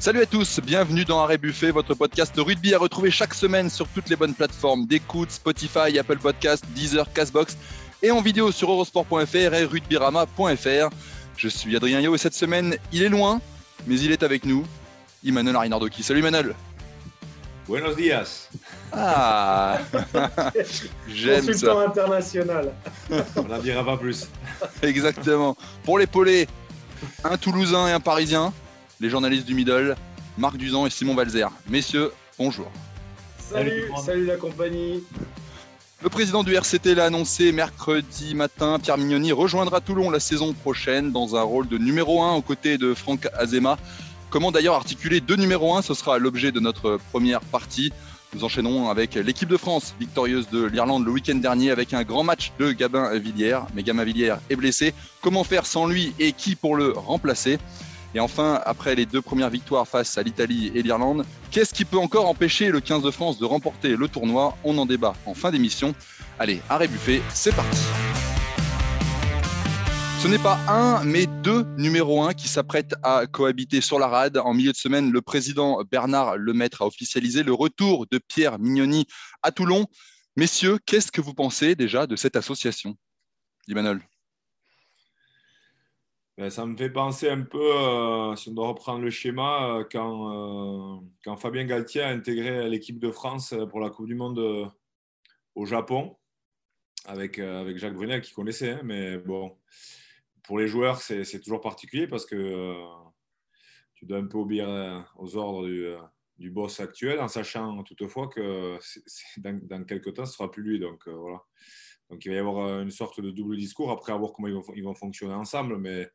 Salut à tous, bienvenue dans Arrêt Buffet, votre podcast rugby à retrouver chaque semaine sur toutes les bonnes plateformes d'écoute, Spotify, Apple Podcast, Deezer, Castbox et en vidéo sur eurosport.fr et rugbyrama.fr. Je suis Adrien Yo et cette semaine, il est loin, mais il est avec nous, Emmanuel Arinardoki. Salut Emmanuel Buenos días. Ah J'aime ça. Consultant international. On n'en dira pas plus. Exactement. Pour l'épauler, un Toulousain et un Parisien, les journalistes du Middle, Marc Duzan et Simon Valzer. Messieurs, bonjour. Salut, salut la compagnie. Le président du RCT l'a annoncé mercredi matin. Pierre Mignoni rejoindra Toulon la saison prochaine dans un rôle de numéro 1 aux côtés de Franck Azema. Comment d'ailleurs articuler deux numéros 1 Ce sera l'objet de notre première partie. Nous enchaînerons avec l'équipe de France, victorieuse de l'Irlande le week-end dernier, avec un grand match de Gabin Villiers. Mais Gabin Villiers est blessé. Comment faire sans lui et qui pour le remplacer? Et enfin, après les deux premières victoires face à l'Italie et l'Irlande, qu'est-ce qui peut encore empêcher le 15 de France de remporter le tournoi? On en débat en fin d'émission. Allez, arrêt buffet, c'est parti. Ce n'est pas un, mais deux numéros 1 qui s'apprêtent à cohabiter sur la rade. En milieu de semaine, le président Bernard Lemaître a officialisé le retour de Pierre Mignoni à Toulon. Messieurs, qu'est-ce que vous pensez déjà de cette association? Emmanuel ça me fait penser un peu, euh, si on doit reprendre le schéma, euh, quand, euh, quand Fabien Galtier a intégré l'équipe de France pour la Coupe du Monde au Japon, avec, avec Jacques Brunel qui connaissait. Hein, mais bon, pour les joueurs, c'est toujours particulier parce que tu dois un peu obéir aux ordres du, du boss actuel, en sachant toutefois que dans, dans, quelques temps, ce ne sera plus lui. Donc voilà. Donc il va y avoir euh, une sorte de double discours après à voir comment ils vont, fonctionner ensemble. Mais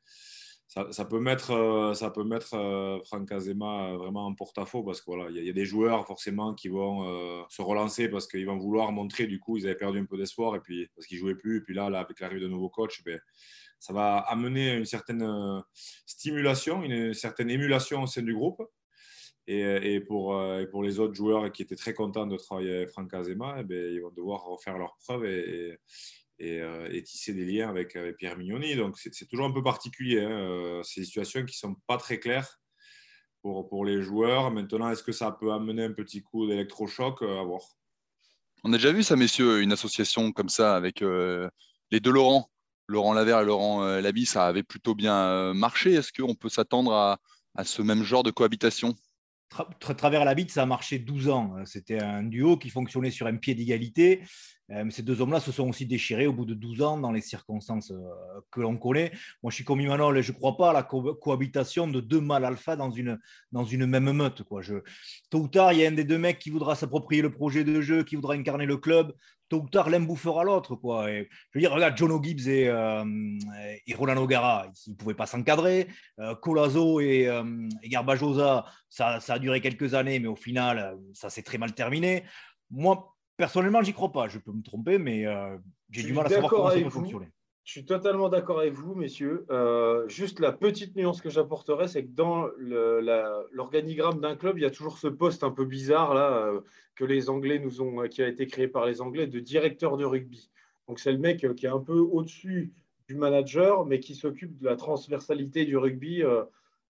ça, peut mettre, euh, ça peut mettre euh, Franck Azema vraiment en porte-à-faux parce qu'il voilà, y, a des joueurs forcément qui vont se relancer parce qu'ils vont vouloir montrer du coup ils avaient perdu un peu d'espoir et puis parce qu'ils jouaient plus et puis là, là avec l'arrivée de nouveaux coachs ben, ça va amener une certaine stimulation une certaine émulation au sein du groupe et, pour, et, pour, les autres joueurs qui étaient très contents de travailler avec Franck Azema, eh ils vont devoir refaire leurs preuves et, et, tisser des liens avec, Pierre Mignoni. Donc c'est toujours un peu particulier. Hein. Euh, des situations qui ne sont pas très claires pour, les joueurs. Maintenant, est-ce que ça peut amener un petit coup d'électrochoc? Euh, À voir. On a déjà vu ça, messieurs, une association comme ça avec euh, les deux Laurent. Laurent Lavert et Laurent Labi, ça avait plutôt bien marché. Est-ce qu'on peut s'attendre à ce même genre de cohabitation? Travers la bite, ça a marché 12 ans. C'était un duo qui fonctionnait sur un pied d'égalité. Euh, ces deux hommes-là se sont aussi déchirés au bout de 12 ans dans les circonstances euh, que l'on connaît. Moi, je suis comme Imanol et je ne crois pas à la cohabitation de deux mâles alpha dans une, dans une même meute. Quoi. Je... Tôt ou tard, il y a un des deux mecs qui voudra s'approprier le projet de jeu, qui voudra incarner le club. Tôt ou tard, l'un bouffera l'autre. Quoi. Je veux dire, regarde, John Gibbs et, euh, et ils ne pouvaient pas s'encadrer. Colazo et, et Garbajosa, ça, ça a duré quelques années, mais au final, ça s'est très mal terminé. Moi, Personnellement, j'y crois pas. Je peux me tromper, mais euh, j'ai du mal à savoir comment ça peut fonctionner. Je suis totalement d'accord avec vous, messieurs. Euh, juste la petite nuance que j'apporterais, c'est que dans l'organigramme d'un club, il y a toujours ce poste un peu bizarre là euh, que les Anglais nous ont, qui a été créé par les Anglais, de directeur de rugby. Donc c'est le mec qui est un peu au-dessus du manager, mais qui s'occupe de la transversalité du rugby euh,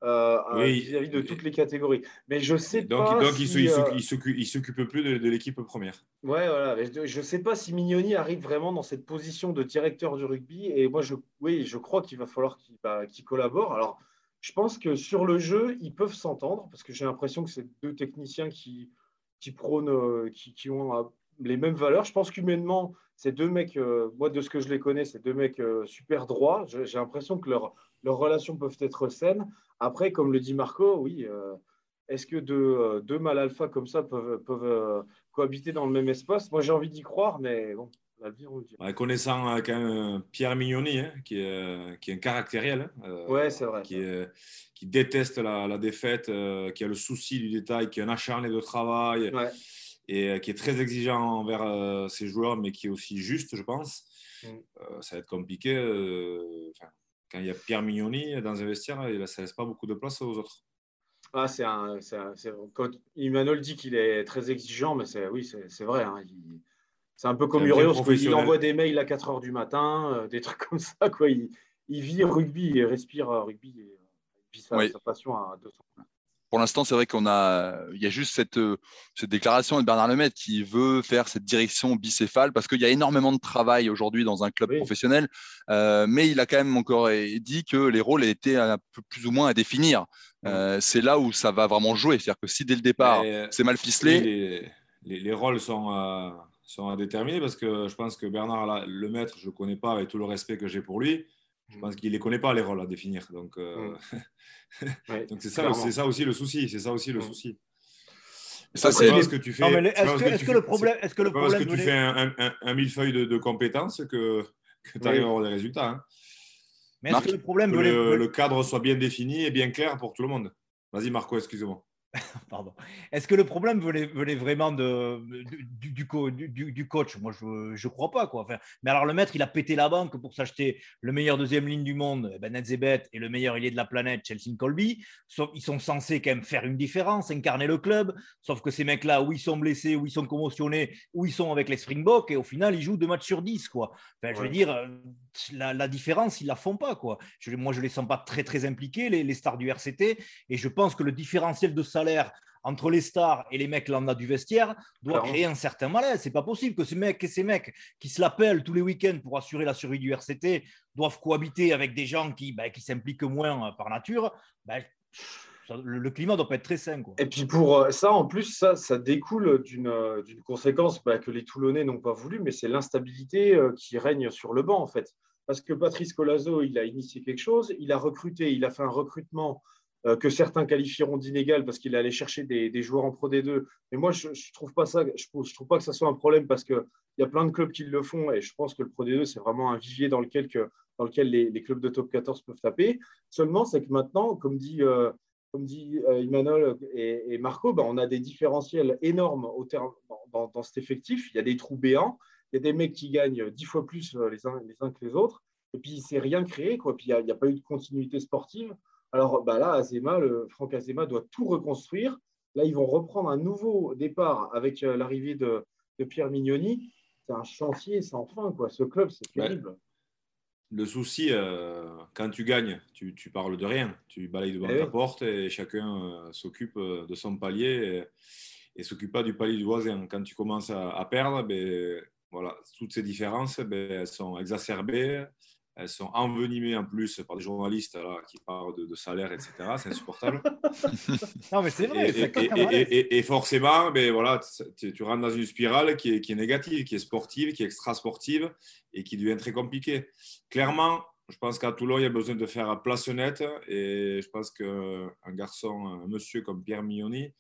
vis-à-vis de toutes les catégories. Mais je sais donc, pas. Donc, si, il ne s'occupe plus de, l'équipe première. Ouais, voilà. Je ne sais pas si Mignoni arrive vraiment dans cette position de directeur du rugby. Et moi, je, oui, je crois qu'il va falloir qu'il bah, collabore. Alors, je pense que sur le jeu, ils peuvent s'entendre parce que j'ai l'impression que c'est deux techniciens qui, qui prônent, euh, qui, qui ont euh, les mêmes valeurs. Je pense qu'humainement, ces deux mecs, moi de ce que je les connais, c'est deux mecs super droits. J'ai l'impression que leurs relations peuvent être saines. Après, comme le dit Marco, oui, euh, est-ce que deux, euh, deux mâles alpha comme ça peuvent, peuvent euh, cohabiter dans le même espace? Moi, j'ai envie d'y croire, mais bon, l'avenir on le dit. connaissant quand Pierre Mignoni, hein, qui, est, qui est un caractériel, hein, ouais, c'est vrai. Qui, qui déteste la, la défaite, qui a le souci du détail, qui est un acharné de travail. Et qui est très exigeant envers ses joueurs, mais qui est aussi juste, je pense. Mm. ça va être compliqué quand il y a Pierre Mignoni dans un vestiaire, ça ne laisse pas beaucoup de place aux autres. Ah, c'est un, quand Emmanuel dit qu'il est très exigeant, mais c'est, oui, c'est, vrai. Hein, c'est un peu comme Urios, il envoie des mails à 4 heures du matin, euh, des trucs comme ça. Quoi. Il, vit rugby, il respire rugby, et, il vit sa, passion à 200 pour l'instant, c'est vrai qu'on a, il y a juste cette, cette déclaration de Bernard Lemaitre qui veut faire cette direction bicéphale parce qu'il y a énormément de travail aujourd'hui dans un club professionnel, mais il a quand même encore dit que les rôles étaient un peu plus ou moins à définir. c'est là où ça va vraiment jouer, c'est-à-dire que si dès le départ c'est mal ficelé, les, les, rôles sont sont à déterminer parce que je pense que Bernard Lemaitre, je ne connais pas avec tout le respect que j'ai pour lui. Je pense qu'il ne les connaît pas, les rôles à définir. Donc, euh, donc c'est ça, ça aussi le souci. C'est ça aussi le souci. Ça, c'est ce que tu fais. Est-ce que, le problème, est-ce que le problème, parce que tu fais un, un, millefeuille de, compétences que, que tu arrives à avoir des résultats. Hein. Mais est-ce que le problème, que le, cadre soit bien défini et bien clair pour tout le monde. Vas-y, Marco, excuse-moi. Pardon. Est-ce que le problème venait, vraiment de, du, du, coach? Moi, je ne crois pas. Quoi. mais alors, le maître, il a pété la banque pour s'acheter le meilleur deuxième ligne du monde, eh Ben Nedzebet, et le meilleur ailier de la planète, Chelsea Colby. Ils sont censés quand même faire une différence, incarner le club. Sauf que ces mecs-là, où ils sont blessés, où ils sont commotionnés, où ils sont avec les Springboks, et au final, ils jouent deux matchs sur dix. Quoi. je veux dire, euh, la, différence, ils ne la font pas. Quoi. moi, je ne les sens pas très, très impliqués, les, les stars du RCT. Et je pense que le différentiel de salaire entre les stars et les mecs lambda du vestiaire doit créer un certain malaise. C'est pas possible que ces mecs et ces mecs qui se l'appellent tous les week-ends pour assurer la survie du RCT doivent cohabiter avec des gens qui, ben, qui s'impliquent moins euh, par nature. Ben, le, climat doit pas être très sain. Et puis pour euh, ça, en plus, ça, ça découle d'une euh, conséquence bah, que les Toulonnais n'ont pas voulu, mais c'est l'instabilité qui règne sur le banc, en fait. Parce que Patrice Colazo, il a initié quelque chose, il a recruté, il a fait un recrutement que certains qualifieront d'inégal parce qu'il allait chercher des, joueurs en Pro D2. Mais moi, je ne trouve pas ça, je, trouve pas que ça soit un problème parce qu'il y a plein de clubs qui le font et je pense que le Pro D2, c'est vraiment un vivier dans lequel, dans lequel les, clubs de top 14 peuvent taper. Seulement, c'est que maintenant, comme dit, euh, comme dit euh, et, Marco, ben, on a des différentiels énormes au dans, dans, cet effectif. Il y a des trous béants, il y a des mecs qui gagnent dix fois plus les uns, les uns que les autres. Et puis, c'est rien créé, quoi. Puis, il n'y a, pas eu de continuité sportive. Alors bah là, Azema, le, Franck Azema doit tout reconstruire. Là, ils vont reprendre un nouveau départ avec euh, l'arrivée de, Pierre Mignoni. C'est un chantier sans fin. Quoi. Ce club, c'est terrible. Le souci, euh, quand tu gagnes, tu, parles de rien. Tu balayes devant eh ta porte et chacun euh, s'occupe de son palier et, ne s'occupe pas du palier du voisin. Quand tu commences à, perdre, ben, voilà, toutes ces différences ben, elles sont exacerbées elles sont envenimées en plus par des journalistes qui parlent de, salaire, etc. C'est insupportable. non, mais c'est vrai. Et, forcément, ben, voilà, tu, rentres dans une spirale qui est, qui est, négative, qui est sportive, qui est extra-sportive et qui devient très compliquée. Clairement, je pense qu'à Toulon, il y a besoin de faire place nette. Et je pense qu'un garçon, un monsieur comme Pierre Mignoni,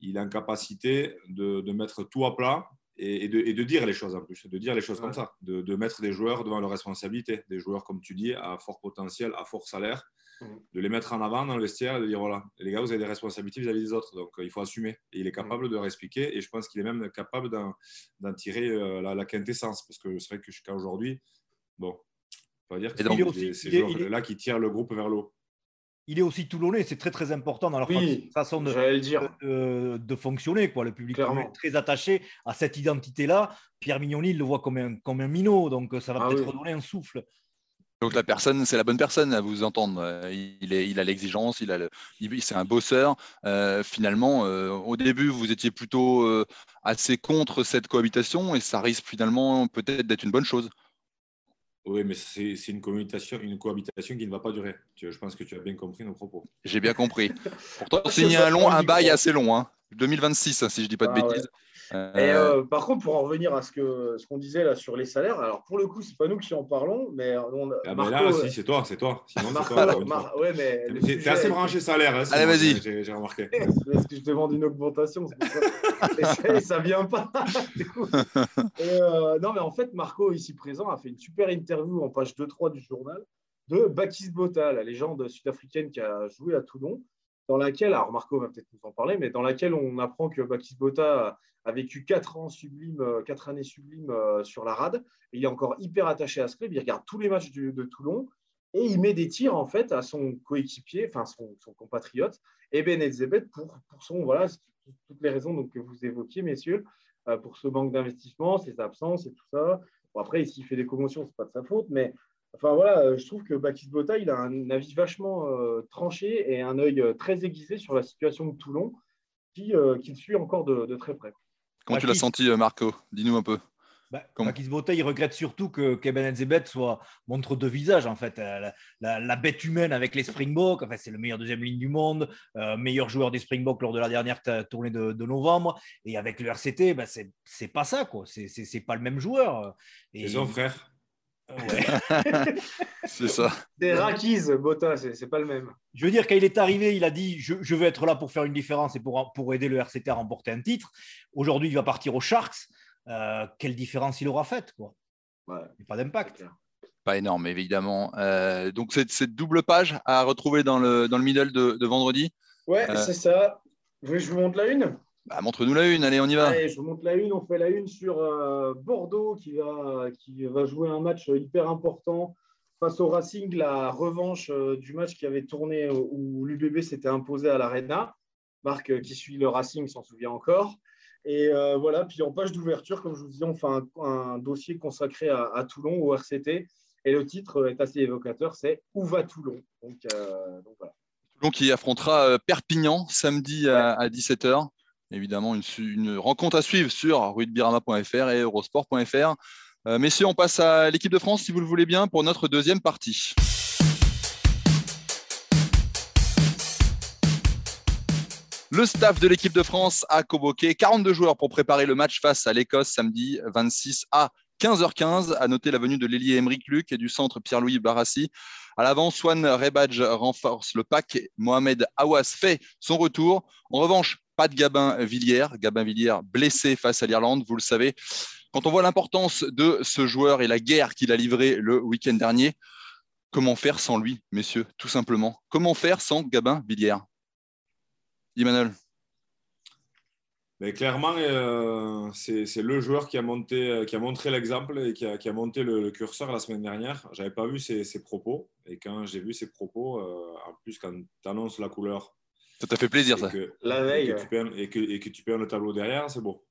il a une capacité de, de mettre tout à plat et, de, dire les choses en plus, de dire les choses comme ça, de, mettre des joueurs devant leurs responsabilités, des joueurs, comme tu dis, à fort potentiel, à fort salaire, mmh. de les mettre en avant dans le vestiaire et de dire voilà, les gars, vous avez des responsabilités vis-à-vis des autres, donc euh, il faut assumer. Et il est capable mmh. de leur expliquer, et je pense qu'il est même capable d'en tirer euh, la, quintessence, parce que c'est vrai que jusqu'à aujourd'hui, bon, on va dire que c'est ces joueurs-là qui tirent le groupe vers l'eau il est aussi toulonnais, c'est très très important dans leur façon de, de, fonctionner. Quoi. Le public est très attaché à cette identité-là. Pierre Mignoni, il le voit comme un, comme un minot, donc ça va ah peut-être redonner un souffle. Donc la personne, c'est la bonne personne à vous entendre. Il, est, il a l'exigence, il a c'est un bosseur. Euh, finalement, euh, au début, vous étiez plutôt euh, assez contre cette cohabitation et ça risque finalement peut-être d'être une bonne chose. Oui, mais c'est une cohabitation, une cohabitation qui ne va pas durer. Je pense que tu as bien compris nos propos. J'ai bien compris. Pourtant, signer un long, un bail assez long, hein. 2026, hein, si je ne dis pas de ah bêtises. Euh, par contre, pour en revenir à ce qu'on ce qu'on disait là sur les salaires, alors pour le coup, c'est pas nous qui en parlons, mais on, ah ben là, si, c'est toi, c'est toi. Sinon, toi ouais, mais T'es assez branché salaire. Hein, Allez, vas-y. J'ai remarqué. Parce que je demande une augmentation, et, ça, vient pas. Euh, non, mais en fait, Marco, ici présent, a fait une super interview en page 2-3 du journal de Bakis Bota, la légende sud-africaine qui a joué à Toulon dans laquelle, alors Marco va peut-être nous en parler, mais dans laquelle on apprend que Bakis Bota a vécu quatre ans sublimes, euh, quatre années sublimes euh, sur la rade. Et il est encore hyper attaché à ce club. Il regarde tous les matchs de Toulon et il met des tirs en fait à son coéquipier, enfin son, compatriote, Eben pour, pour son voilà toutes les raisons donc, que vous évoquiez, messieurs, euh, pour ce manque d'investissement, ses absences et tout ça. Après, s'il fait des commotions, c'est pas de sa faute, mais Enfin voilà, je trouve que Bakis Bota, il a un avis vachement tranché et un œil très aiguisé sur la situation de Toulon, qui suit encore de, très près. Comment tu l'as senti, Marco? Dis-nous un peu. Bah, il regrette surtout que Keben Enzebet soit montre de visage en fait. La, bête humaine avec les Springboks, enfin, c'est le meilleur deuxième ligne du monde, euh, meilleur joueur des Springboks lors de la dernière tournée de, novembre. Et avec le RCT, bah, c'est pas ça quoi. C'est pas le même joueur. Et... C'est son frère. c'est ça. Des Rakiz, Bota, c'est pas le même. Je veux dire, quand il est arrivé, il a dit je, je, veux être là pour faire une différence et pour, pour aider le RCT à remporter un titre. Aujourd'hui, il va partir aux Sharks. Euh, quelle différence il aura faite quoi. Pas d'impact. Pas énorme, évidemment. Euh, donc, cette, cette, double page à retrouver dans le, dans le middle de, vendredi. Ouais, euh, c'est ça. Vous voulez que je vous montre la une bah, Montre-nous la une, allez, on y va. Allez, je vous montre la une. On fait la une sur Bordeaux qui va, qui va jouer un match hyper important face au Racing, la revanche du match qui avait tourné où l'UBB s'était imposé à l'Arena. Marc, qui suit le Racing, s'en souvient encore. Et euh, voilà, puis en page d'ouverture, comme je vous disais, on fait un, dossier consacré à, Toulon, au RCT. Et le titre est assez évocateur, c'est Où va Toulon? Donc, euh, Toulon qui affrontera euh, Perpignan samedi à, 17h. Évidemment, une, rencontre à suivre sur rugbyarama.fr et eurosport.fr. messieurs, on passe à l'équipe de France, si vous le voulez bien, pour notre deuxième partie. Le staff de l'équipe de France a convoqué 42 joueurs pour préparer le match face à l'Écosse samedi 26 à 15h15. À noter la venue de l'ailier Emeric Luc et du centre Pierre-Louis Barassi. À l'avant, Swan Rebadge renforce le pack. Mohamed Awas fait son retour. En revanche, pas de Gabin Villière. Gabin Villière blessé face à l'Irlande, vous le savez. Quand on voit l'importance de ce joueur et la guerre qu'il a livrée le week-end dernier, comment faire sans lui, messieurs, tout simplement? Comment faire sans Gabin Villière Emmanuel mais clairement, euh, c'est le joueur qui a, monté, euh, qui a montré l'exemple et qui a, monté le, curseur la semaine dernière. Je n'avais pas vu ses, ses, propos. Et quand j'ai vu ses propos, euh, en plus, quand tu annonces la couleur. Ça t'a fait plaisir, ça. la veille. Et que, tu perds, et, que, et que tu perds le tableau derrière, c'est beau.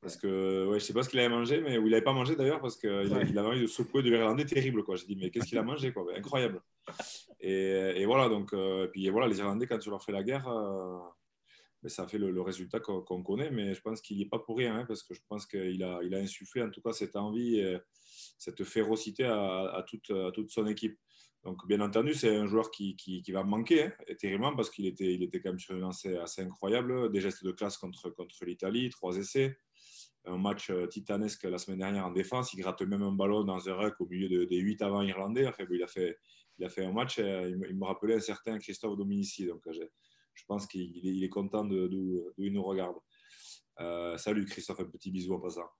Parce que ouais, je ne sais pas ce qu'il avait mangé, mais ou il n'avait pas mangé d'ailleurs, parce qu'il il avait envie de secouer de l'Irlandais terrible. J'ai dit, mais qu'est-ce qu'il a mangé quoi? Incroyable. Et, et, voilà, donc, puis voilà, les Irlandais, quand tu leur fais la guerre mais ça fait le, résultat qu'on connaît. Mais je pense qu'il n'y est pas pour rien, hein, parce que je pense qu'il a, il a insufflé en tout cas cette envie, et cette férocité à, toute, toute, son équipe. Donc, bien entendu, c'est un joueur qui, qui, va manquer hein, terriblement parce qu'il était, il était quand même sur une lancée assez incroyable. Des gestes de classe contre, contre l'Italie, trois essais. Un match euh, titanesque la semaine dernière en défense. Il gratte même un ballon dans un ruck au milieu des huit avant irlandais. Enfin, il, a fait, il a fait un match. Euh, il, me rappelait un certain Christophe Dominici. Donc, je pense qu'il est, content d'où il nous regarde. Euh, salut Christophe, un petit bisou en passant.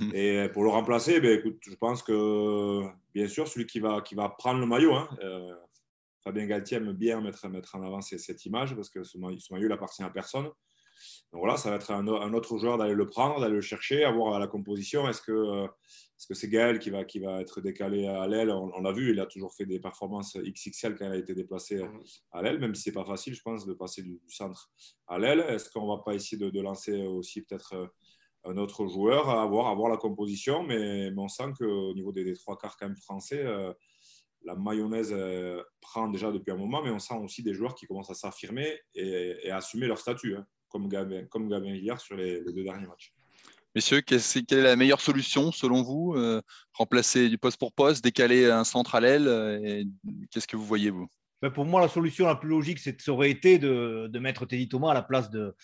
Mhm. Et pour le remplacer, ben, écoute, je pense que bien sûr, celui qui va, qui va prendre le maillot, hein, euh, Fabien Galtier aime bien mettre, mettre en avant cette image parce que ce maillot, ce maillot n'appartient à personne. Donc voilà, ça va être un, autre joueur d'aller le prendre, d'aller le chercher, à voir la composition. Est-ce que est-ce que c'est Gaël qui va, qui va être décalé à l'aile? On, l'a vu, il a toujours fait des performances XXL quand il a été déplacé à l'aile, même si c'est pas facile, je pense, de passer du, centre à l'aile. Est-ce qu'on va pas essayer de, lancer aussi peut-être euh, un autre joueur à voir, à voir la composition, mais, on sent qu'au niveau des, trois quarts quand même français, euh, la mayonnaise prend déjà depuis un moment, mais on sent aussi des joueurs qui commencent à s'affirmer et, à assumer leur statut. Hein comme Gabin, comme hier sur les, deux derniers matchs. Messieurs, quelle est la meilleure solution selon vous euh, Remplacer du poste pour poste, décaler un centre à l'aile euh, Qu'est-ce que vous voyez, vous? Ben, Pour moi, la solution la plus logique, ça aurait été de, de mettre Teddy Thomas à la place de,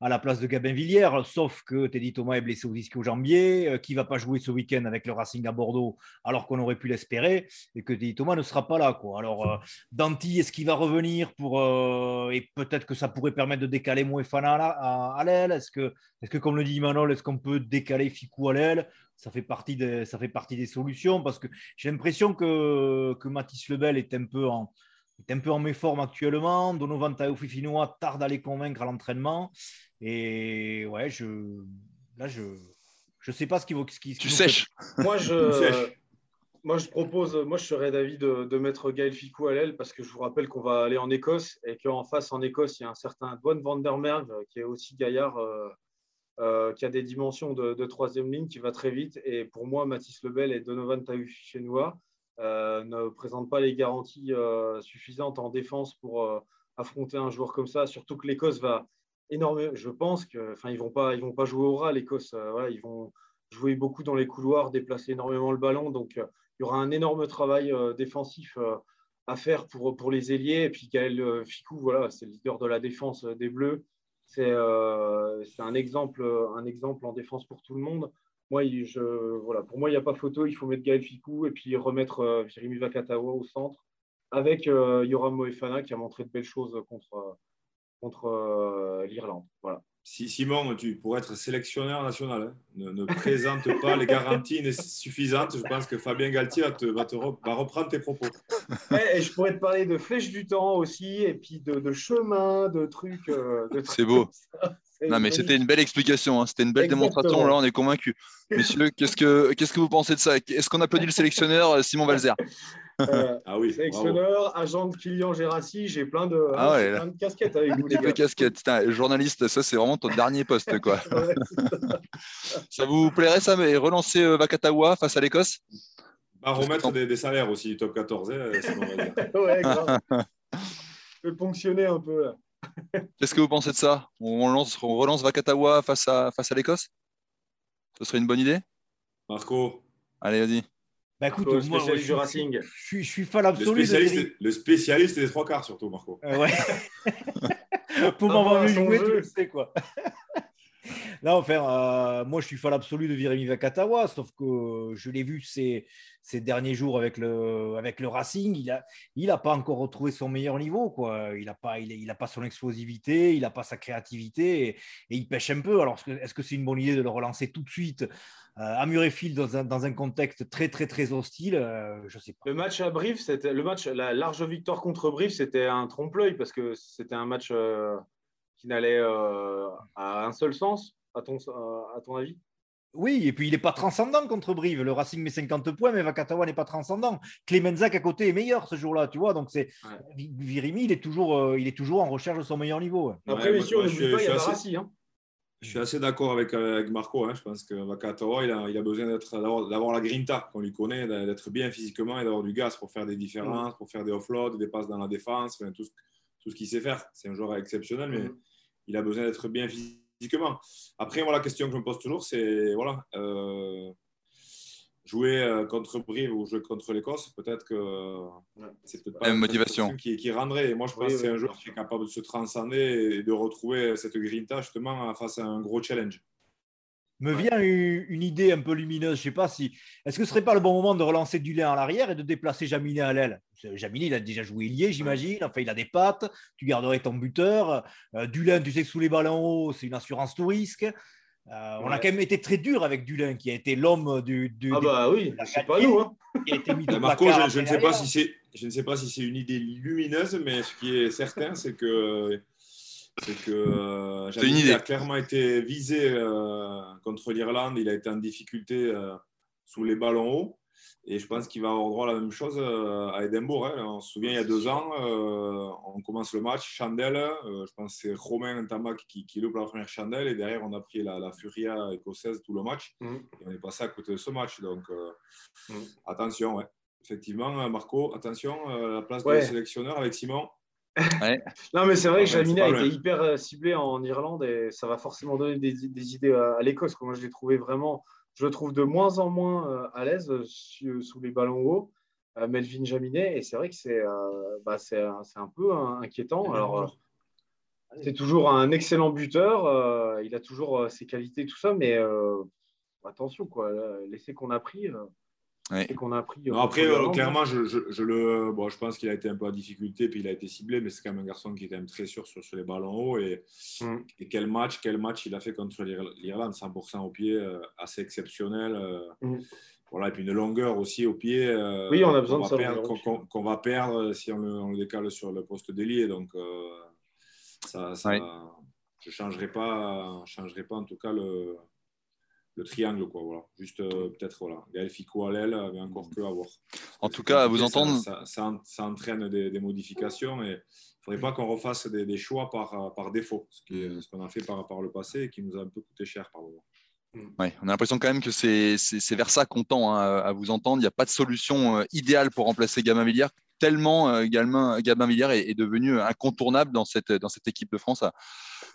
à la place de Gabin Villière, sauf que Teddy Thomas est blessé au ischio-jambier, euh, qui va pas jouer ce week-end avec le Racing à Bordeaux, alors qu'on aurait pu l'espérer, et que Teddy Thomas ne sera pas là. Alors, euh, Danti, est-ce qu'il va revenir pour, euh, et peut-être que ça pourrait permettre de décaler Moefana à, à, l'aile? Est-ce que, est que, comme le dit Manol, est-ce qu'on peut décaler Ficou à l'aile? Ça fait, partie des, ça fait partie des solutions, parce que j'ai l'impression que, que Mathis Lebel est un peu en est un peu en méforme actuellement. Donovan Taofifinoa tarde à les convaincre à l'entraînement. Et ouais, je, là, je ne sais pas ce qu'il vaut. Ce tu sèches. Moi, je, moi, je propose, moi, je serais d'avis de, de, mettre Gaël Ficou à l'aile parce que je vous rappelle qu'on va aller en Écosse et qu'en face, en Écosse, il y a un certain Dwan Vandermerg qui est aussi gaillard. Euh, euh, qui a des dimensions de, troisième ligne, qui va très vite. Et pour moi, Mathis Lebel et Donovan Taufifinoa ne présente pas les garanties suffisantes en défense pour affronter un joueur comme ça, surtout que l'Écosse va énormément. Je pense qu'ils ne vont, pas, vont pas jouer au ras, l'Écosse. ils vont jouer beaucoup dans les couloirs, déplacer énormément le ballon. Donc, il y aura un énorme travail défensif à faire pour, pour les ailiers. Et puis Gaël Ficou, voilà, c'est le leader de la défense des Bleus. C'est un, exemple, un exemple en défense pour tout le monde. Moi, je, voilà, pour moi, il n'y a pas photo. Il faut mettre Gaël Ficou et puis remettre Virimi Vakatawa au centre avec Yoram Moefana qui a montré de belles choses contre, contre l'Irlande. Voilà. Si Simon, tu pourrais être sélectionneur national, hein. ne, présente pas les garanties suffisantes. Je pense que Fabien Galtier va, te, va, reprendre tes propos. et je pourrais te parler de flèches du temps aussi, et puis de, de chemin, de trucs. Euh, c'est beau. Non, mais c'était une belle explication, hein. c'était une belle démonstration. Là, on est convaincu. Messieurs, qu'est-ce que, qu'est-ce que vous pensez de ça? Est-ce qu'on applaudit le sélectionneur euh, Simon Valzer? Euh, ah oui, sélectionneur, agent de Kylian Gérassi, j'ai plein de, ah plein de casquettes avec vous. Les casquettes. journaliste, ça c'est vraiment ton dernier poste. Quoi. ça vous plairait ça, mais relancer euh, Vakatawa face à l'Écosse? Bah, Remettre des, des, salaires aussi, top 14, hein, ouais, grave. Je vais ponctionner un peu. Qu'est-ce que vous pensez de ça? On, lance, on relance Vakatawa face à, face à l'Écosse? Ce serait une bonne idée? Marco Allez, vas-y. Bah écoute, moi, je, du Racing. Je, suis, je suis fan absolu. Le spécialiste, le spécialiste des trois quarts, surtout, Marco. Euh, ouais. Pour m'avoir vu jouer, tu le sais, quoi. Non, enfin, euh, moi, je suis fan absolu de Virimi Vakatawa, sauf que je l'ai vu ces, ces, derniers jours avec le, avec le Racing. Il n'a il a pas encore retrouvé son meilleur niveau. Quoi. Il n'a pas, il, il a pas son explosivité, il n'a pas sa créativité et, il pêche un peu. Alors, est-ce que c'est une bonne idée de le relancer tout de suite euh, à Murrayfield dans un, dans un contexte très, très, très hostile euh, Je sais pas. Le match à Brive, c'était le match, la large victoire contre Brive, c'était un trompe-l'œil parce que c'était un match qui n'allait à un seul sens à ton, à ton avis? Oui, et puis il n'est pas transcendant contre Brive. Le Racing met 50 points, mais Vakatawa n'est pas transcendant. Clemenzak à côté est meilleur ce jour-là, tu vois. Donc c'est Virimi, il est toujours, euh, il est toujours en recherche de son meilleur niveau. Après, messieurs, ne pas, il y a assez... Hein. Je suis assez d'accord avec, avec, Marco. Hein. Je pense que Vakatawa, il a, il a besoin d'avoir la grinta qu'on lui connaît, d'être bien physiquement et d'avoir du gaz pour faire des différences, mm. pour faire des offloads, des passes dans la défense, tout, ce, tout ce qu'il sait faire. C'est un joueur exceptionnel, mais mm. il a besoin d'être bien physiquement physiquement. Après, moi, la question que je me pose toujours, c'est voilà, euh, jouer euh, contre Brive ou jouer contre l'Écosse, peut-être que c'est peut-être pas une motivation qui, qui, rendrait. Et moi, je pense que c'est un joueur qui est capable de se transcender et de retrouver cette grinta justement face à un gros challenge me vient une, idée un peu lumineuse. Je sais pas si. Est-ce que ce serait pas le bon moment de relancer Dulin à l'arrière et de déplacer Jaminet à l'aile? Jaminet, il a déjà joué lié, j'imagine. Enfin, il a des pattes. Tu garderais ton buteur. Euh, Dulin, tu sais que sous les ballons hauts, c'est une assurance tout risque. Euh, on a quand même été très dur avec Dulin, qui a été l'homme du, du. ah, bah oui, c'est pas nous. Hein. Qui a été mis de Marco, je, je, ne sais pas si c'est, je ne sais pas si c'est une idée lumineuse, mais ce qui est certain, c'est que c'est que euh, a clairement été visé euh, contre l'Irlande. Il a été en difficulté euh, sous les ballons hauts. Et je pense qu'il va avoir droit à la même chose à Edinburgh. Hein. On se souvient, il y a deux ans, on commence le match, chandelle. je pense que c'est Romain Tamac qui, qui loupe la première chandelle. Et derrière, on a pris la, Furia écossaise tout le match. Mm. Et on est passé à côté de ce match. Donc, mm. attention, ouais. Effectivement, Marco, attention, la place de sélectionneur avec Simon. non, mais c'est vrai que Jaminet a été hyper euh, ciblé en Irlande et ça va forcément donner des, idées à, l'Écosse. Moi, je l'ai trouvé vraiment, je le trouve de moins en moins euh, à l'aise sous les ballons hauts, Melvin Jaminet. Et c'est vrai que c'est euh, bah, un peu inquiétant. Alors, c'est toujours un excellent buteur. il a toujours ses qualités, tout ça, mais attention, quoi. L'essai qu'on a pris qu'on a pris. Euh, après, euh, clairement, je, je, le, bon, je pense qu'il a été un peu en difficulté, puis il a été ciblé, mais c'est quand même un garçon qui était même très sûr sur, sur les ballons hauts. Et, mm. et, quel match, quel match il a fait contre l'Irlande, 100% au pied, euh, assez exceptionnel. Mm. Voilà, et puis une longueur aussi au pied. oui, on a besoin de ça. Qu'on va perdre si on le, on le, décale sur le poste d'ailier. Donc, ça, ça je ne changerai pas, changerai pas en tout cas le le triangle, quoi. Voilà. Juste euh, peut-être, voilà. Gaël Fico à l'aile avait encore peu à voir. En tout cas, vous entendre. Ça, ça, entraîne des, modifications et il ne faudrait pas qu'on refasse des, choix par, par défaut, ce qu'on ce a fait par, par le passé et qui nous a un peu coûté cher par moment. Ouais, on a l'impression quand même que c'est vers ça qu'on tend hein, à vous entendre. Il n'y a pas de solution idéale pour remplacer Gabin Villiers, tellement Gabin, Gabin Villiers est, devenu incontournable dans cette, dans cette équipe de France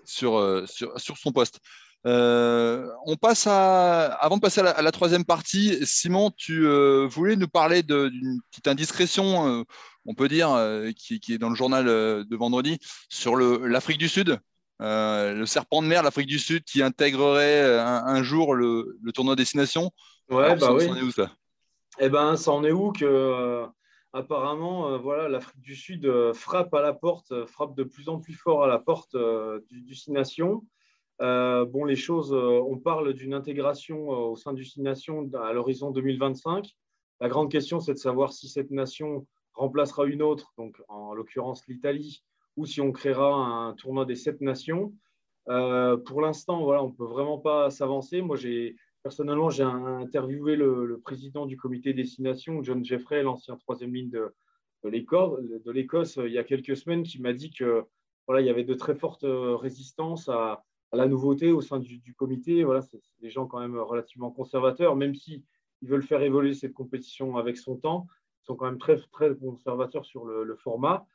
sur, sur, sur son poste. Euh, on passe à, avant de passer à la, troisième partie, Simon, tu euh, voulais nous parler d'une petite indiscrétion, euh, on peut dire, qui, est dans le journal de vendredi, sur l'Afrique du Sud. le serpent de mer, l'Afrique du Sud, qui intégrerait un, jour le, tournoi destination. Ouais, bah oui. Ça en est où ça? Eh ben, ça en est où que apparemment, voilà, l'Afrique du Sud frappe à la porte, frappe de plus en plus fort à la porte du destination. Euh, bon, les choses, euh, on parle d'une intégration euh, au sein du Six à l'horizon 2025. La grande question, c'est de savoir si cette nation remplacera une autre, donc en l'occurrence l'Italie, ou si on créera un tournoi des sept nations. pour l'instant, voilà, on ne peut vraiment pas s'avancer. Moi, j'ai personnellement, j'ai interviewé le, président du comité destination, John Jeffrey, l'ancien troisième ligne de, de l'Écosse, il y a quelques semaines, qui m'a dit que voilà, il y avait de très fortes résistances à, la nouveauté au sein du, comité. Voilà, c'est des gens quand même relativement conservateurs, même si ils veulent faire évoluer cette compétition avec son temps. Ils sont quand même très, très conservateurs sur le, format.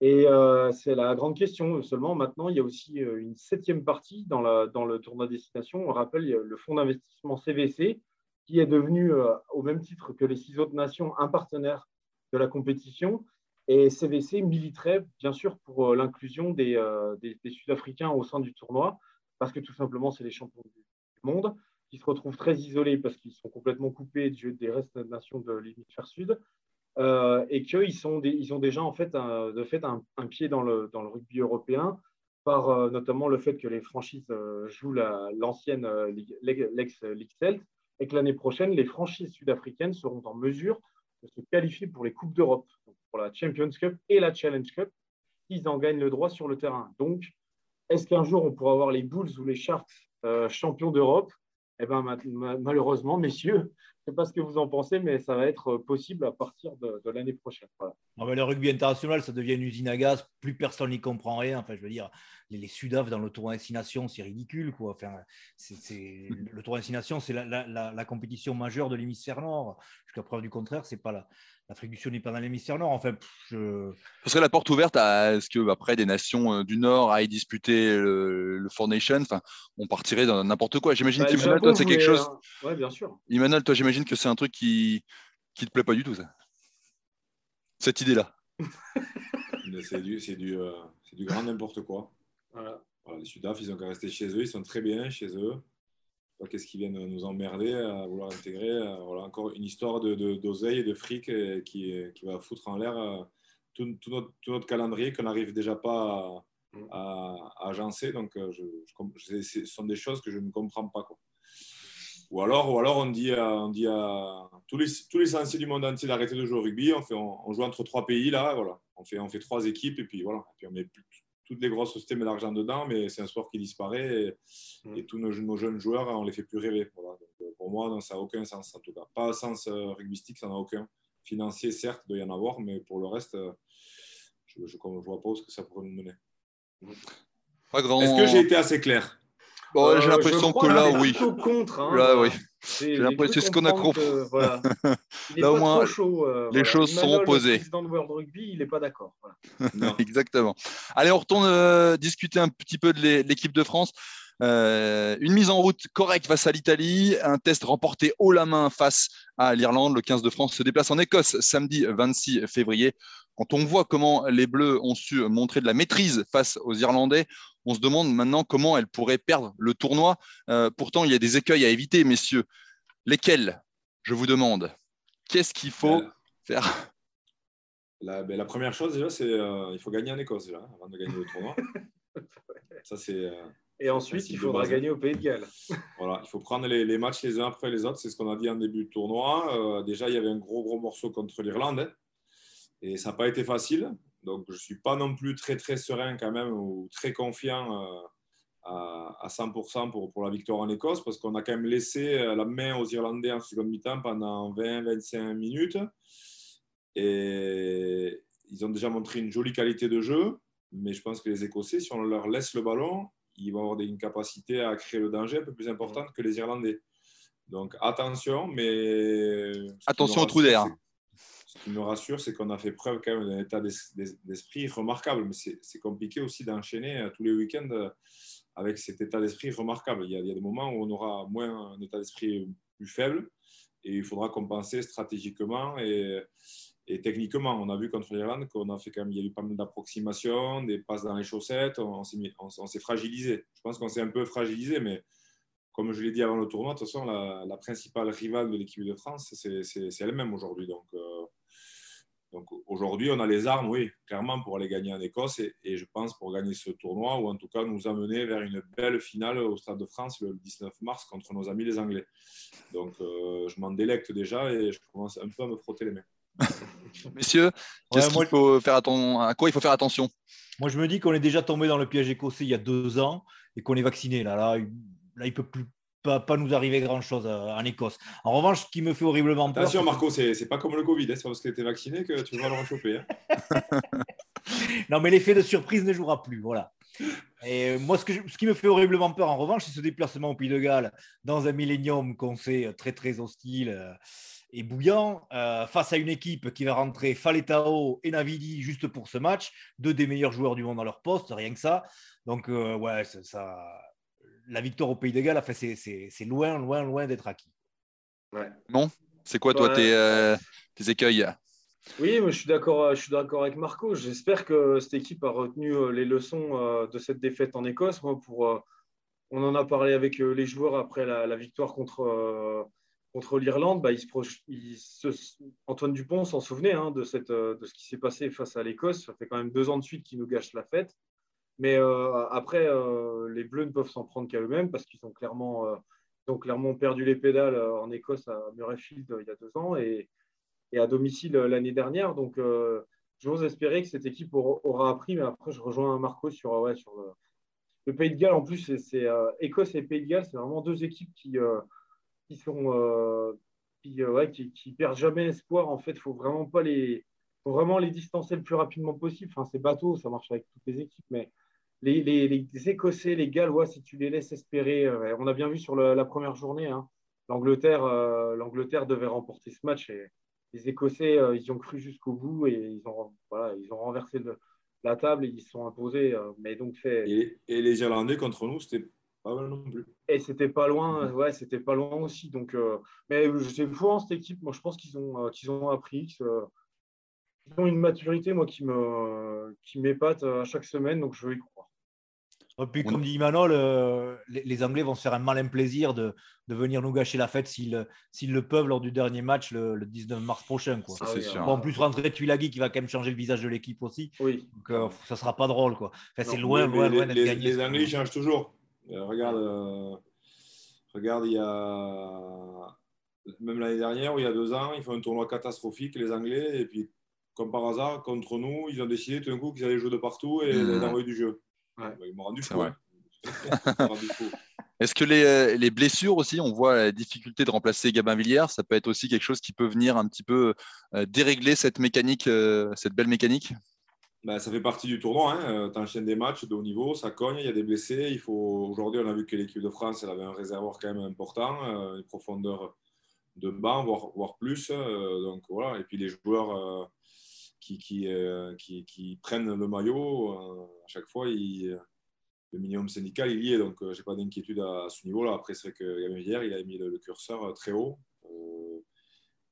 Et euh, c'est la grande question. Seulement, maintenant, il y a aussi euh, une septième partie dans, le tournoi destination. On rappelle le fonds d'investissement CVC, qui est devenu, euh, au même titre que les six autres nations, un partenaire de la compétition. Et CVC militerait, bien sûr, pour l'inclusion des Sud-Africains au sein du tournoi parce que tout simplement, c'est les champions du monde qui se retrouvent très isolés parce qu'ils sont complètement coupés des restes des nations de l'hémisphère sud euh, et qu'ils ils ont déjà en fait un, de fait un, pied dans le, rugby européen par euh, notamment le fait que les franchises euh, jouent l'ancienne l'ex-League Celt et que l'année prochaine, les franchises sud-africaines seront en mesure de se qualifier pour les Coupes d'Europe, pour la Champions Cup et la Challenge Cup, s'ils en gagnent le droit sur le terrain. Donc, est-ce qu'un jour on pourra avoir les Bulls ou les Sharks euh, champions d'Europe? Eh bien, malheureusement, messieurs, je ne sais pas ce que vous en pensez, mais ça va être possible à partir de, l'année prochaine. le rugby international, ça devient une usine à gaz. Plus personne n'y comprend rien. Enfin, je veux dire, les, les Sudaf dans le tournoi destination, c'est ridicule. Enfin, le tournoi destination, c'est la, compétition majeure de l'hémisphère nord. Jusqu'à preuve du contraire, c'est pas la, l'Afrique du Sud n'est pas dans l'hémisphère nord. Enfin, je... Ce serait la porte ouverte à ce que après des nations euh, du Nord aillent disputer le, le Four Nations. Enfin, on partirait dans n'importe quoi. J'imagine bah, que toi, c'est quelque chose. Oui, bien sûr. Emmanuel, toi, j'imagine que c'est un truc qui qui te plaît pas du tout, ça. Cette idée-là. c'est du, c'est du, euh, du, grand n'importe quoi. Voilà. les Sudaf, ils ont qu'à rester chez eux. Ils sont très bien chez eux qu'est-ce qu'ils viennent nous emmerder à vouloir intégrer. Voilà, encore une histoire d'oseille de, et de fric euh, qui, qui va foutre en l'air euh, tout, notre, tout, notre, calendrier qu'on n'arrive déjà pas à, agencer. Donc, euh, je, ce sont des choses que je ne comprends pas. Quoi. Ou alors, ou alors on dit à, on dit à tous, les, tous les sensés du monde entier d'arrêter de jouer au rugby. On, fait, on, joue entre trois pays, là, voilà. On fait, on fait trois équipes et puis voilà. Et puis on met plus, toutes les grosses sociétés mettent l'argent dedans, mais c'est un sport qui disparaît et, mm. tous nos, jeunes joueurs, on les fait plus rêver. Euh, pour moi, ça n'a aucun sens en tout cas. Pas sens euh, ça n'a aucun. Financier, certes, il doit y en avoir, mais pour le reste, euh, je ne vois pas où ce que ça pourrait nous mener. Est-ce que j'ai été assez clair? J'ai l'impression que là, oui. Contre, hein, là, oui. C'est ce qu'on a compris. Voilà. Là au moins, chaud, euh, les choses sont opposées. Le président de World Rugby, il n'est pas d'accord. Exactement. Allez, on retourne euh, discuter un petit peu de l'équipe de France. Euh, une mise en route correcte face à l'Italie, un test remporté haut la main face à l'Irlande. Le 15 de France se déplace en Écosse samedi 26 février. Quand on voit comment les Bleus ont su montrer de la maîtrise face aux Irlandais, on se demande maintenant comment elles pourraient perdre le tournoi. Euh, pourtant, il y a des écueils à éviter, messieurs. Lesquels Je vous demande? Qu'est-ce qu'il faut faire? la, ben, la, première chose, déjà, c'est euh, il faut gagner en Écosse déjà, avant de gagner le tournoi. Ça, c'est. Euh, et ensuite, il faudra gagner au Pays de Galles. Voilà, il faut prendre les, matchs les uns après les autres. C'est ce qu'on a dit en début de tournoi. déjà, il y avait un gros, gros morceau contre l'Irlande. Hein. et ça n'a pas été facile. Donc, je ne suis pas non plus très, très serein quand même ou très confiant euh, à, 100% pour, pour la victoire en Écosse parce qu'on a quand même laissé euh, la main aux Irlandais en seconde mi-temps pendant 20-25 minutes. Et ils ont déjà montré une jolie qualité de jeu, mais je pense que les Écossais, si on leur laisse le ballon, ils vont avoir une capacité à créer le danger un peu plus importante que les Irlandais. Donc attention, mais. Attention au trou d'air. Ce qui me rassure, c'est qu'on a fait preuve quand même d'un état d'esprit remarquable. Mais c'est compliqué aussi d'enchaîner euh, tous les week-ends euh, avec cet état d'esprit remarquable. Il y, a, des moments où on aura moins un état d'esprit plus faible et il faudra compenser stratégiquement et, techniquement. On a vu contre l'Irlande qu'on a fait quand même, il y a eu pas mal d'approximations, des passes dans les chaussettes, on, on s'est fragilisé. Je pense qu'on s'est un peu fragilisé, mais comme je l'ai dit avant le tournoi, de toute façon, la, principale rivale de l'équipe de France, c'est elle-même aujourd'hui. Donc, euh, donc aujourd'hui, on a les armes, oui, clairement, pour aller gagner en Écosse et, je pense pour gagner ce tournoi ou en tout cas nous amener vers une belle finale au Stade de France le 19 mars contre nos amis les Anglais. Donc euh, je m'en délecte déjà et je commence un peu à me frotter les mains. Messieurs, faut faire à quoi il faut faire attention? Moi, je me dis qu'on est déjà tombé dans le piège écossais il y a deux ans et qu'on est vacciné. Là, là, là il peut plus pas, nous arriver grand-chose euh, en Écosse. En revanche, ce qui me fait horriblement peur... Attention Marco, c'est pas comme le Covid, hein, c'est parce que tu es vacciné que tu vas le rechoper. Hein. non, mais l'effet de surprise ne jouera plus, voilà. Et euh, moi, ce, que ce, qui me fait horriblement peur, en revanche, c'est ce déplacement au Pays de Galles dans un millénium qu'on sait très, très hostile euh, et bouillant, face à une équipe qui va rentrer Faletao et Navidi juste pour ce match, deux des meilleurs joueurs du monde à leur poste, rien que ça. Donc, ouais, ça, la victoire au Pays de Galles, c'est loin, loin, loin d'être acquis. Ouais. Bon, c'est quoi toi euh, tes, écueils? Oui, moi, je suis d'accord, je suis d'accord avec Marco. J'espère que cette équipe a retenu euh, les leçons euh, de cette défaite en Écosse. Moi, pour, on en a parlé avec les joueurs après la, victoire contre, contre l'Irlande. Bah, Antoine Dupont s'en souvenait hein, de, cette, de ce qui s'est passé face à l'Écosse. Ça fait quand même deux ans de suite qu'il nous gâche la fête. Mais euh, après, euh, les Bleus ne peuvent s'en prendre qu'à eux-mêmes parce qu'ils ont clairement, euh, ont clairement perdu les pédales en Écosse à Murrayfield il y a deux ans et, et à domicile l'année dernière. Donc, j'ose espérer que cette équipe aura, appris. Mais après, je rejoins Marco sur, ouais, sur le, Pays de Galles. En plus, c'est Écosse et Pays de Galles, c'est vraiment deux équipes qui, qui sont. Qui, ouais, qui, qui, perdent jamais espoir. En fait, faut vraiment pas les, faut vraiment les distancer le plus rapidement possible. Enfin, c'est bateau, ça marche avec toutes les équipes, mais les, Écossais, les Gallois, si tu les laisses espérer, euh, on a bien vu sur la première journée, hein, l'Angleterre, euh, l'Angleterre devait remporter ce match et les Écossais, euh, ils ont cru jusqu'au bout et ils ont, voilà, ils ont renversé la table et ils se sont imposés. mais donc fait... et, les Irlandais contre nous, c'était pas mal non plus. Et c'était pas loin, ouais, c'était pas loin aussi. Donc, mais c'est fou en cette équipe. Moi, je pense qu'ils ont, qu'ils ont appris. Qu'ils, ont une maturité, moi, qui me, qui m'épate à chaque semaine. Donc, je vais. Et puis, comme dit Manol, euh, les, Anglais vont se faire un malin plaisir de, de venir nous gâcher la fête s'ils le peuvent lors du dernier match le, 19 mars prochain. Quoi. en plus, rentrer Tuilagi qui va quand même changer le visage de l'équipe aussi. Oui. Donc, euh, ça sera pas drôle. Quoi. c'est loin, loin, loin d'être gagné. Les Anglais changent toujours. Euh, regarde, regarde, il y a même l'année dernière ou il y a deux ans, ils font un tournoi catastrophique, les Anglais, et puis comme par hasard, contre nous, ils ont décidé tout d'un coup qu'ils allaient jouer de partout et mmh. d'envoyer du jeu. Ouais. Bah, il m'a rendu fou. Est-ce que les, euh, les, blessures aussi, on voit la difficulté de remplacer Gabin Villiers, ça peut être aussi quelque chose qui peut venir un petit peu euh, dérégler cette mécanique, euh, cette belle mécanique? Bah, ça fait partie du tournoi. Hein. Tu enchaînes des matchs de haut niveau, ça cogne, il y a des blessés. Il faut... Aujourd'hui, on a vu que l'équipe de France elle avait un réservoir quand même important, une profondeur de banc, voire, voire plus. donc voilà. Et puis les joueurs qui, qui, qui, qui, prennent le maillot, à chaque fois, il, le minimum syndical, il y est. Donc, euh, n'ai pas d'inquiétude à, ce niveau-là. Après, c'est vrai que hier, il a mis le, curseur euh, très haut. Euh,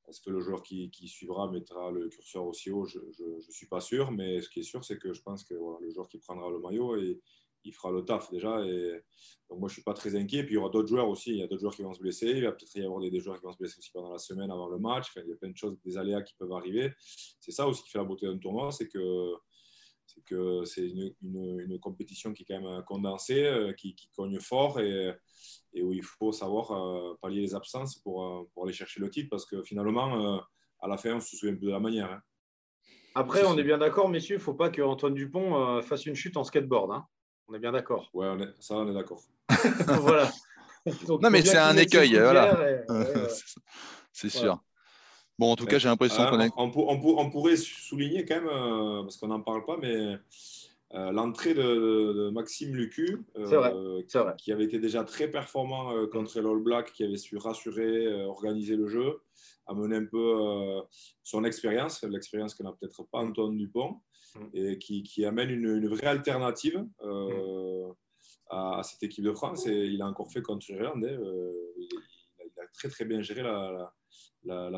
est-ce que le joueur qui, suivra mettra le curseur aussi haut? Je ne suis pas sûr. Mais ce qui est sûr, c'est que je pense que le joueur qui prendra le maillot, et, il fera le taf déjà. Et, donc, moi, je ne suis pas très inquiet. Puis, il y aura d'autres joueurs aussi. Il y a d'autres joueurs qui vont se blesser. Il va peut-être y avoir des, joueurs qui vont se blesser aussi pendant la semaine avant le match. il y a plein de choses, des aléas qui peuvent arriver. C'est ça aussi qui fait la beauté d'un tournoi. C'est que c'est que c'est une, compétition qui est quand même condensée, euh, qui, cogne fort et, où il faut savoir euh, pallier les absences pour, euh, pour, aller chercher le titre parce que finalement, à la fin, on se souvient plus de la manière. Hein. Après, on est bien d'accord, messieurs, il ne faut pas que Antoine Dupont fasse une chute en skateboard. Hein. On est bien d'accord. Oui, ça, on est d'accord. voilà. non, mais c'est un écueil. Voilà. c'est sûr. Bon, en tout cas, j'ai l'impression qu'on est. On, pourrait souligner quand même, euh, parce qu'on n'en parle pas, mais l'entrée de, Maxime Lucu, qui avait été déjà très performant contre l'All Black, qui avait su rassurer, organiser le jeu, amener un peu son expérience, l'expérience que n'a peut-être pas Antoine Dupont, mm. et qui, amène une, vraie alternative à, cette équipe de France. Et il a encore fait contre l'Irlande. Hein, il, il, a très très bien géré la la,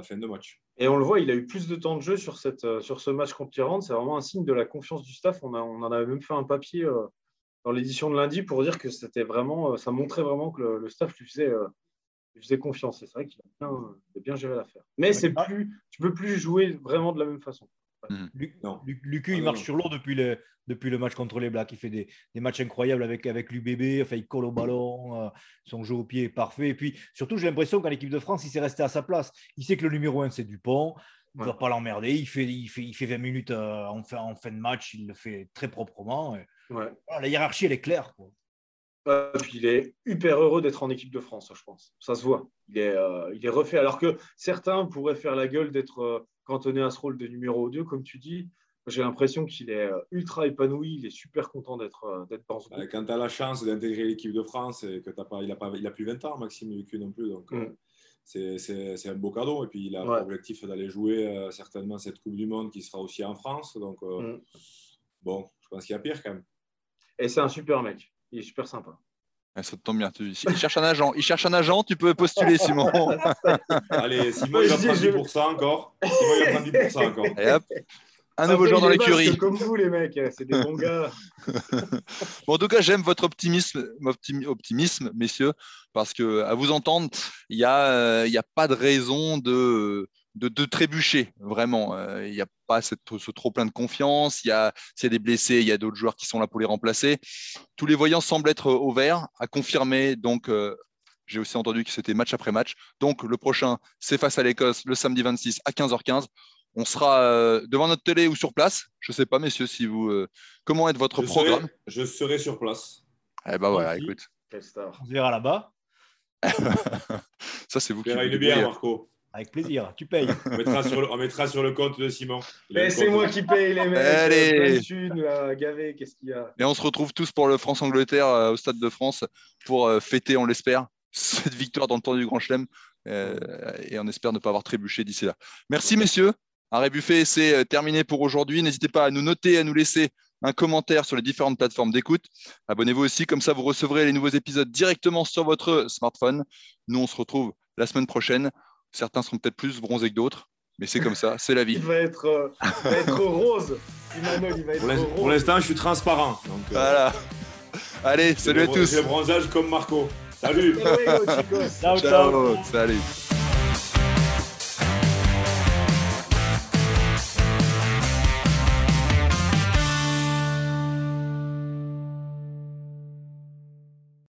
fin de match. Et on le voit, il a eu plus de temps de jeu sur, cette, euh, sur ce match contre l'Irlande. C'est vraiment un signe de la confiance du staff. On, a, on en avait même fait un papier euh, dans l'édition de lundi pour dire que c'était vraiment, euh, ça montrait vraiment que le, staff lui faisait, faisait confiance. C'est vrai qu'il a bien, bien géré l'affaire. Mais c'est plus, tu ne peux plus jouer vraiment de la même façon. Mmh. Lucu, il ah, marche sur l'eau depuis le, depuis le match contre les Blacks. Il fait des, des matchs incroyables avec, avec l'UBB. Enfin, il colle au ballon. Euh, son jeu au pied est parfait. Et puis, surtout, j'ai l'impression qu'en équipe de France, il s'est resté à sa place. Il sait que le numéro 1, c'est Dupont. Il ne va pas l'emmerder. Il fait, il, fait, il fait 20 minutes euh, en, fin, en fin de match. Il le fait très proprement. la hiérarchie, elle est claire. puis il est hyper heureux d'être en équipe de France, je pense. Ça se voit. Il est, euh, il est refait. Alors que certains pourraient faire la gueule d'être cantonné à ce rôle de numéro 2, comme tu dis. J'ai l'impression qu'il est euh, ultra épanoui, il est super content d'être euh, dans ce groupe. Quand tu as la chance d'intégrer l'équipe de France et que as pas, il n'a pas, il a plus 20 ans, Maxime Lucu non plus, donc euh, mm. c'est un beau cadeau. Et puis il a l'objectif d'aller jouer certainement cette Coupe du Monde qui sera aussi en France. Donc mm. bon, je pense qu'il y a pire quand même. Et c'est un super mec, il est super sympa. Ah, ça tombe bien. Il cherche un agent. Il cherche un agent. Tu peux postuler, Simon. Allez, Simon, il va prendre 10% encore. Simon, il va prendre 10% encore. Et hop. Un nouveau joueur dans l'écurie. Comme vous, les mecs, c'est des bons gars. bon, en tout cas, j'aime votre optimisme, optimisme, messieurs, parce que à vous entendre, il n'y a, euh, a pas de raison de, de, trébucher, vraiment. Euh, il n'y a pas cette, ce trop plein de confiance. Il y a, s'il y a des blessés, il y a d'autres joueurs qui sont là pour les remplacer. Tous les voyants semblent être au vert, à confirmer. Donc, euh, j'ai aussi entendu que c'était match après match. Donc, le prochain, c'est face à l'Écosse le samedi 26 à 15h15. On sera euh, devant notre télé ou sur place. Je ne sais pas, messieurs, si vous. comment est votre programme? Je serai sur place. Eh ben voilà, écoute. On verra là-bas. Ça, c'est vous qui. une bière, Marco. Avec plaisir, tu payes. On mettra sur le, on mettra sur le compte de Simon. c'est moi qui paye les mecs. Allez. gavé, qu'est-ce qu'il y a Et on se retrouve tous pour le France-Angleterre euh, au Stade de France pour euh, fêter, on l'espère, cette victoire dans le temps du Grand Chelem. Euh, et on espère ne pas avoir trébuché d'ici là. Merci messieurs. Arrêt Buffet, c'est terminé pour aujourd'hui. N'hésitez pas à nous noter, à nous laisser un commentaire sur les différentes plateformes d'écoute. Abonnez-vous aussi, comme ça vous recevrez les nouveaux épisodes directement sur votre smartphone. Nous, on se retrouve la semaine prochaine. Certains seront peut-être plus bronzés que d'autres, mais c'est comme ça, c'est la vie. il, va être, euh, rose. pour l'instant, je suis transparent. Euh, voilà. Allez, salut à tous. J'ai le bronzage comme Marco. Salut. ciao, ciao. Salut.